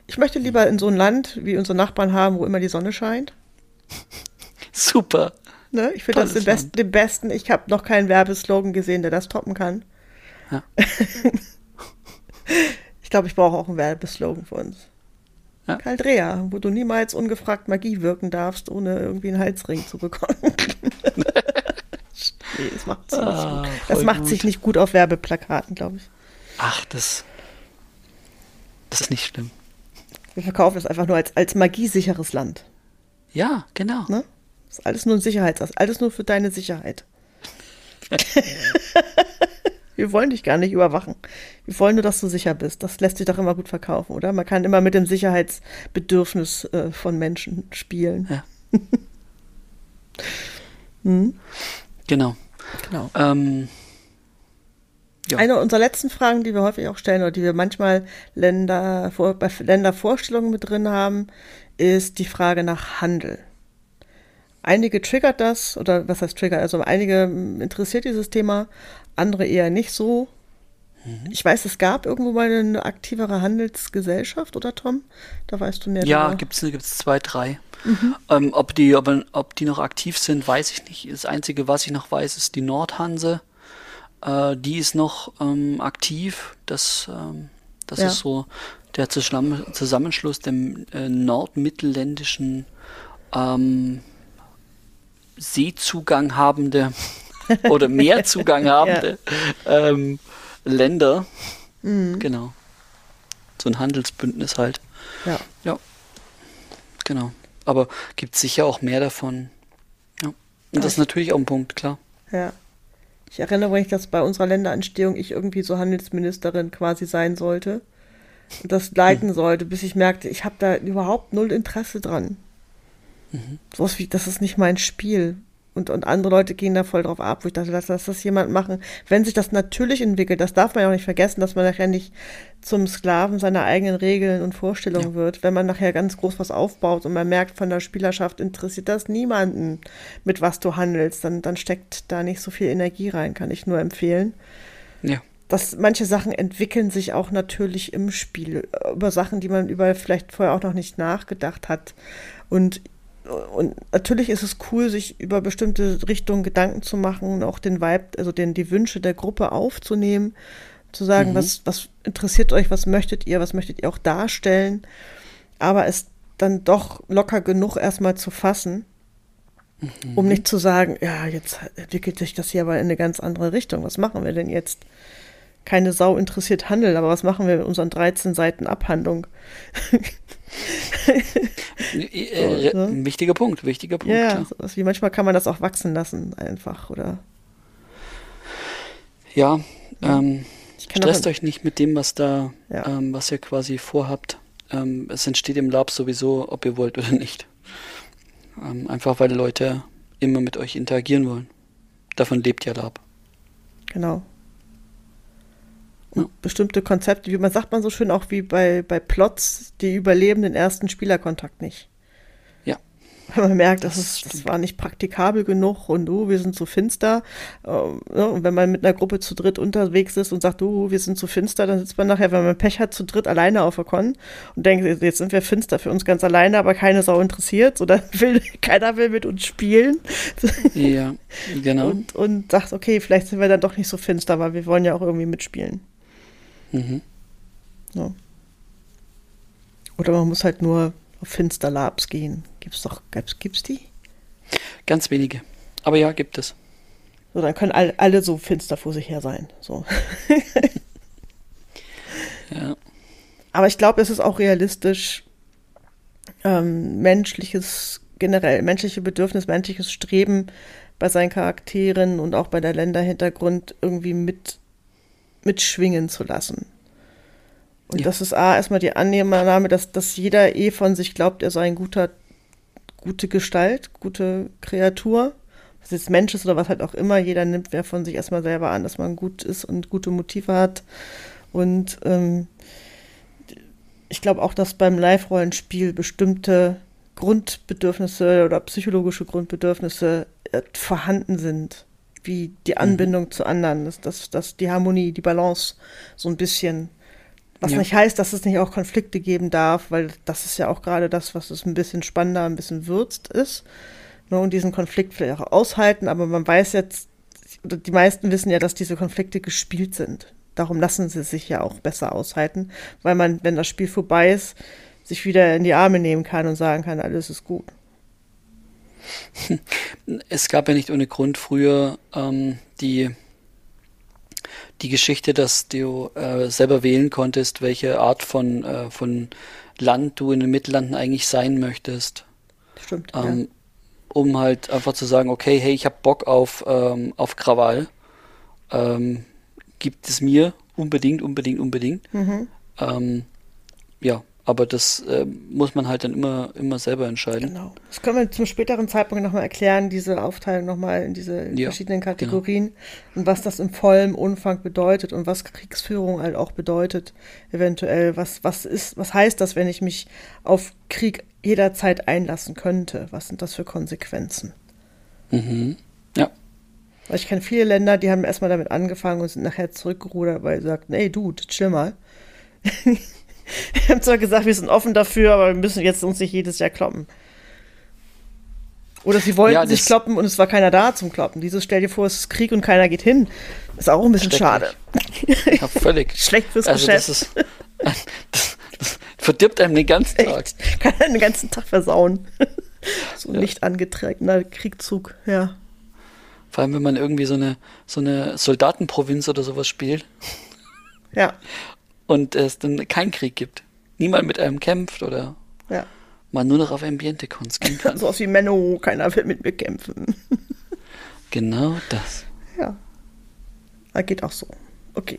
ich möchte lieber in so ein Land wie unsere Nachbarn haben, wo immer die Sonne scheint. [laughs] Super. Ne? Ich finde das den, Best, den besten. Ich habe noch keinen Werbeslogan gesehen, der das toppen kann. Ja. [laughs] ich glaube, ich brauche auch einen Werbeslogan für uns. Ja. Caldrea, wo du niemals ungefragt Magie wirken darfst, ohne irgendwie einen Halsring zu bekommen. [laughs] nee, das macht, sich, ah, nicht, das macht sich nicht gut auf Werbeplakaten, glaube ich. Ach, das, das ist nicht schlimm. Wir verkaufen es einfach nur als, als magiesicheres Land. Ja, genau. Ne? Das ist alles nur ein Sicherheitsaspekt. Alles nur für deine Sicherheit. [laughs] Wir wollen dich gar nicht überwachen. Wir wollen nur, dass du sicher bist. Das lässt sich doch immer gut verkaufen, oder? Man kann immer mit dem Sicherheitsbedürfnis äh, von Menschen spielen. Ja. [laughs] hm? Genau. Genau. Ähm, ja. Eine unserer letzten Fragen, die wir häufig auch stellen oder die wir manchmal Länder, bei Ländervorstellungen mit drin haben, ist die Frage nach Handel. Einige triggert das, oder was heißt Trigger? Also einige interessiert dieses Thema, andere eher nicht so. Mhm. Ich weiß, es gab irgendwo mal eine aktivere Handelsgesellschaft, oder Tom? Da weißt du mehr. Ja, gibt es zwei, drei. Mhm. Ähm, ob, die, ob, ob die noch aktiv sind, weiß ich nicht. Das Einzige, was ich noch weiß, ist die Nordhanse. Äh, die ist noch ähm, aktiv. Das, ähm, das ja. ist so der Zusammenschluss der äh, nordmittelländischen ähm, Seezugang habende [laughs] oder Meerzugang habende ja. ähm, Länder. Mhm. Genau. So ein Handelsbündnis halt. Ja. Ja. Genau. Aber gibt sicher auch mehr davon. Ja. Und das ist natürlich auch ein Punkt, klar. Ja. Ich erinnere mich, dass bei unserer Länderentstehung ich irgendwie so Handelsministerin quasi sein sollte und das leiten mhm. sollte, bis ich merkte, ich habe da überhaupt null Interesse dran. Mhm. Sowas wie, das ist nicht mein Spiel. Und, und andere Leute gehen da voll drauf ab, wo ich dachte, lass, lass das jemand machen. Wenn sich das natürlich entwickelt, das darf man ja auch nicht vergessen, dass man nachher nicht zum Sklaven seiner eigenen Regeln und Vorstellungen ja. wird. Wenn man nachher ganz groß was aufbaut und man merkt, von der Spielerschaft interessiert das niemanden, mit was du handelst, dann, dann steckt da nicht so viel Energie rein, kann ich nur empfehlen. Ja. Dass manche Sachen entwickeln sich auch natürlich im Spiel, über Sachen, die man über vielleicht vorher auch noch nicht nachgedacht hat. Und und natürlich ist es cool, sich über bestimmte Richtungen Gedanken zu machen und auch den Vibe, also den, die Wünsche der Gruppe aufzunehmen, zu sagen, mhm. was, was interessiert euch, was möchtet ihr, was möchtet ihr auch darstellen, aber es dann doch locker genug erstmal zu fassen Mhm. Um nicht zu sagen, ja, jetzt entwickelt sich das hier aber in eine ganz andere Richtung. Was machen wir denn jetzt? Keine Sau interessiert Handel, aber was machen wir mit unseren 13 Seiten Abhandlung? [laughs] äh, so, ne? Wichtiger Punkt, wichtiger Punkt. Ja, so, wie manchmal kann man das auch wachsen lassen, einfach, oder? Ja, ähm, stresst euch nicht mit dem, was da, ja. ähm, was ihr quasi vorhabt. Ähm, es entsteht im Lab sowieso, ob ihr wollt oder nicht. Ähm, einfach weil Leute immer mit euch interagieren wollen. Davon lebt ja Lab. Genau. Ja. Bestimmte Konzepte, wie man sagt man so schön, auch wie bei, bei Plots, die überleben den ersten Spielerkontakt nicht. Wenn man merkt, das, ist, das war nicht praktikabel genug und du, wir sind zu finster. Ähm, ne, und wenn man mit einer Gruppe zu dritt unterwegs ist und sagt, du, wir sind zu finster, dann sitzt man nachher, wenn man Pech hat, zu dritt alleine auf der Con und denkt, jetzt sind wir finster für uns ganz alleine, aber keine Sau interessiert oder [laughs] will, keiner will mit uns spielen. Ja, genau. Und, und sagt, okay, vielleicht sind wir dann doch nicht so finster, weil wir wollen ja auch irgendwie mitspielen. Mhm. Ja. Oder man muss halt nur auf Finsterlabs gehen. Gibt's doch, gibt's, gibt's die? Ganz wenige. Aber ja, gibt es. So, dann können all, alle so finster vor sich her sein. So. [laughs] ja. Aber ich glaube, es ist auch realistisch, ähm, menschliches, generell menschliche Bedürfnis, menschliches Streben bei seinen Charakteren und auch bei der Länderhintergrund irgendwie mit mitschwingen zu lassen. Und ja. das ist A, erstmal die Annahme, dass, dass jeder eh von sich glaubt, er sei ein guter, gute Gestalt, gute Kreatur. Was jetzt Mensch ist oder was halt auch immer, jeder nimmt wer von sich erstmal selber an, dass man gut ist und gute Motive hat. Und ähm, ich glaube auch, dass beim Live-Rollenspiel bestimmte Grundbedürfnisse oder psychologische Grundbedürfnisse äh, vorhanden sind, wie die mhm. Anbindung mhm. zu anderen, dass, dass, dass die Harmonie, die Balance so ein bisschen was ja. nicht heißt, dass es nicht auch Konflikte geben darf, weil das ist ja auch gerade das, was es ein bisschen spannender, ein bisschen würzt ist. Ne, und diesen Konflikt vielleicht auch aushalten, aber man weiß jetzt, die meisten wissen ja, dass diese Konflikte gespielt sind. Darum lassen sie sich ja auch besser aushalten, weil man, wenn das Spiel vorbei ist, sich wieder in die Arme nehmen kann und sagen kann, alles ist gut. [laughs] Es gab ja nicht ohne Grund früher ähm, die die Geschichte, dass du äh, selber wählen konntest, welche Art von, äh, von Land du in den Mittellanden eigentlich sein möchtest. Stimmt. Ähm, ja. Um halt einfach zu sagen, okay, hey, ich habe Bock auf, ähm, auf Krawall. Ähm, gibt es mir unbedingt, unbedingt, unbedingt. Mhm. Ähm, ja, aber das äh, muss man halt dann immer, immer selber entscheiden. Genau. Das können wir zum späteren Zeitpunkt nochmal erklären, diese Aufteilung nochmal in diese ja, verschiedenen genau. Kategorien genau. und was das im vollen Umfang bedeutet und was Kriegsführung halt auch bedeutet, eventuell. Was, was ist, was heißt das, wenn ich mich auf Krieg jederzeit einlassen könnte? Was sind das für Konsequenzen? Mhm. Ja. Weil ich kenne viele Länder, die haben erstmal damit angefangen und sind nachher zurückgerudert, weil sie sagten, ey, Dude, chill mal. Wir haben zwar gesagt, wir sind offen dafür, aber wir müssen jetzt uns nicht jedes Jahr kloppen. Oder sie wollten ja, sich kloppen und es war keiner da zum Kloppen. Dieses stell dir vor, es ist Krieg und keiner geht hin. Ist auch ein bisschen schade. Ja, völlig. [laughs] Schlecht fürs also Geschäft. Das, ist, das, [laughs] das, verdirbt einem den ganzen Tag. Echt? Kann einen den ganzen Tag versauen. [laughs] so ein ja. nicht angetragener Kriegszug, ja. Vor allem, wenn man irgendwie so eine, so eine Soldatenprovinz oder sowas spielt. Ja und es dann keinen Krieg gibt. Niemand mit einem kämpft oder ja. man nur noch auf Ambiente-Cons gehen [laughs] kann. so aus wie Menno, keiner will mit mir kämpfen. [laughs] genau das. Ja. Das geht auch so. Okay.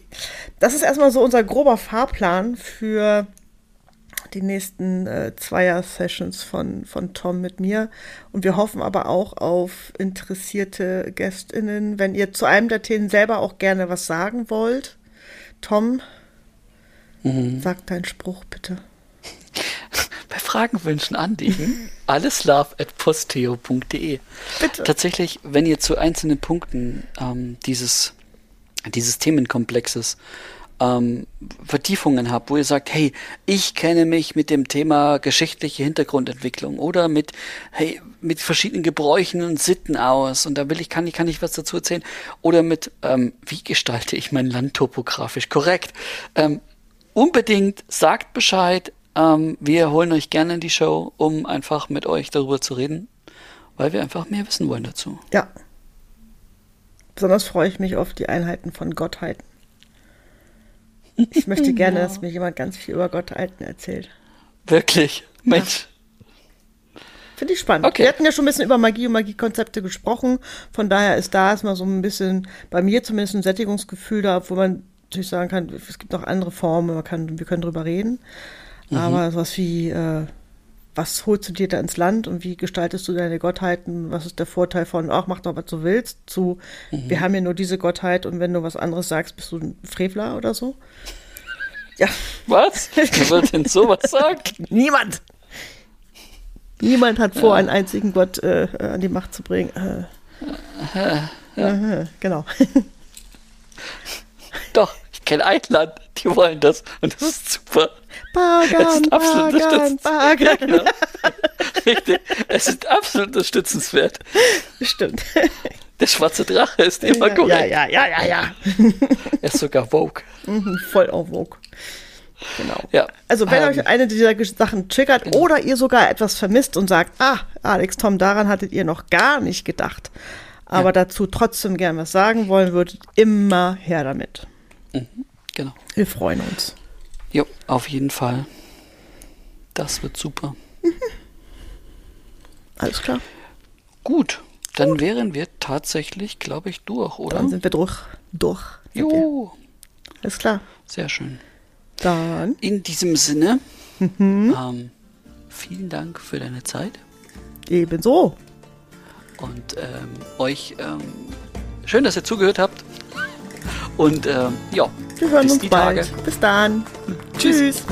Das ist erstmal so unser grober Fahrplan für die nächsten äh, Zweier-Sessions von, von Tom mit mir. Und wir hoffen aber auch auf interessierte GästInnen. Wenn ihr zu einem der Themen selber auch gerne was sagen wollt, Tom, Mhm. Sag deinen Spruch bitte. [laughs] Bei Fragen, Wünschen, Anliegen, posteo.de. Bitte. Tatsächlich, wenn ihr zu einzelnen Punkten ähm, dieses, dieses Themenkomplexes ähm, Vertiefungen habt, wo ihr sagt, hey, ich kenne mich mit dem Thema geschichtliche Hintergrundentwicklung oder mit, hey, mit verschiedenen Gebräuchen und Sitten aus und da will ich, kann ich, kann ich was dazu erzählen oder mit, ähm, wie gestalte ich mein Land topografisch korrekt? Ähm, unbedingt sagt Bescheid. Ähm, wir holen euch gerne in die Show, um einfach mit euch darüber zu reden. weil wir einfach mehr wissen wollen dazu. Ja. Besonders freue ich mich auf die Einheiten von Gottheiten. Ich möchte [laughs] gerne, dass mir jemand ganz viel über Gottheiten erzählt. Wirklich? Mensch. Finde ich spannend. Okay. Wir hatten ja schon ein bisschen über Magie und Magiekonzepte gesprochen. Von daher ist da erstmal so ein bisschen, bei mir zumindest ein Sättigungsgefühl da, wo man natürlich sagen kann, es gibt noch andere Formen, kann, wir können drüber reden. Aber sowas wie, äh, was holst du dir da ins Land und wie gestaltest du deine Gottheiten? Was ist der Vorteil von, ach, mach doch, was du willst, zu, wir haben ja nur diese Gottheit und wenn du was anderes sagst, bist du ein Frevler oder so? Ja, Was? [laughs] Wer wird denn sowas sagen? niemand! Niemand hat vor, einen einzigen Gott äh, an die Macht zu bringen. Äh. Aha, genau. [laughs] Doch, ich kenne ein Land, die wollen das und das ist super. Bagan, ist absolut Bagan. Bagan. Genau. Richtig. Es ist absolut unterstützenswert. Stimmt. Der schwarze Drache ist immer Ja, korrekt. ja, ja, ja, ja. Er ist sogar Vogue. Mhm, Voll auf Vogue. Genau. Ja. Also wenn Ähm, euch eine dieser Sachen triggert oder ihr sogar etwas vermisst und sagt, ah, Alex, Tom, daran hattet ihr noch gar nicht gedacht, aber dazu trotzdem gern was sagen wollen würdet, immer her damit. Genau. Wir freuen uns. Jo, auf jeden Fall. Das wird super. [laughs] Alles klar. Gut, dann wären wir tatsächlich, glaube ich, durch, oder? Dann sind wir durch. Durch. sind wir. Jo, Alles klar. sehr schön. Dann In diesem Sinne, ähm, vielen Dank für deine Zeit ebenso. und ähm, euch ähm, schön, dass ihr zugehört habt. Und ähm, ja, Wir hören bis uns die bald. Tage. Bis dann. Tschüss. Tschüss.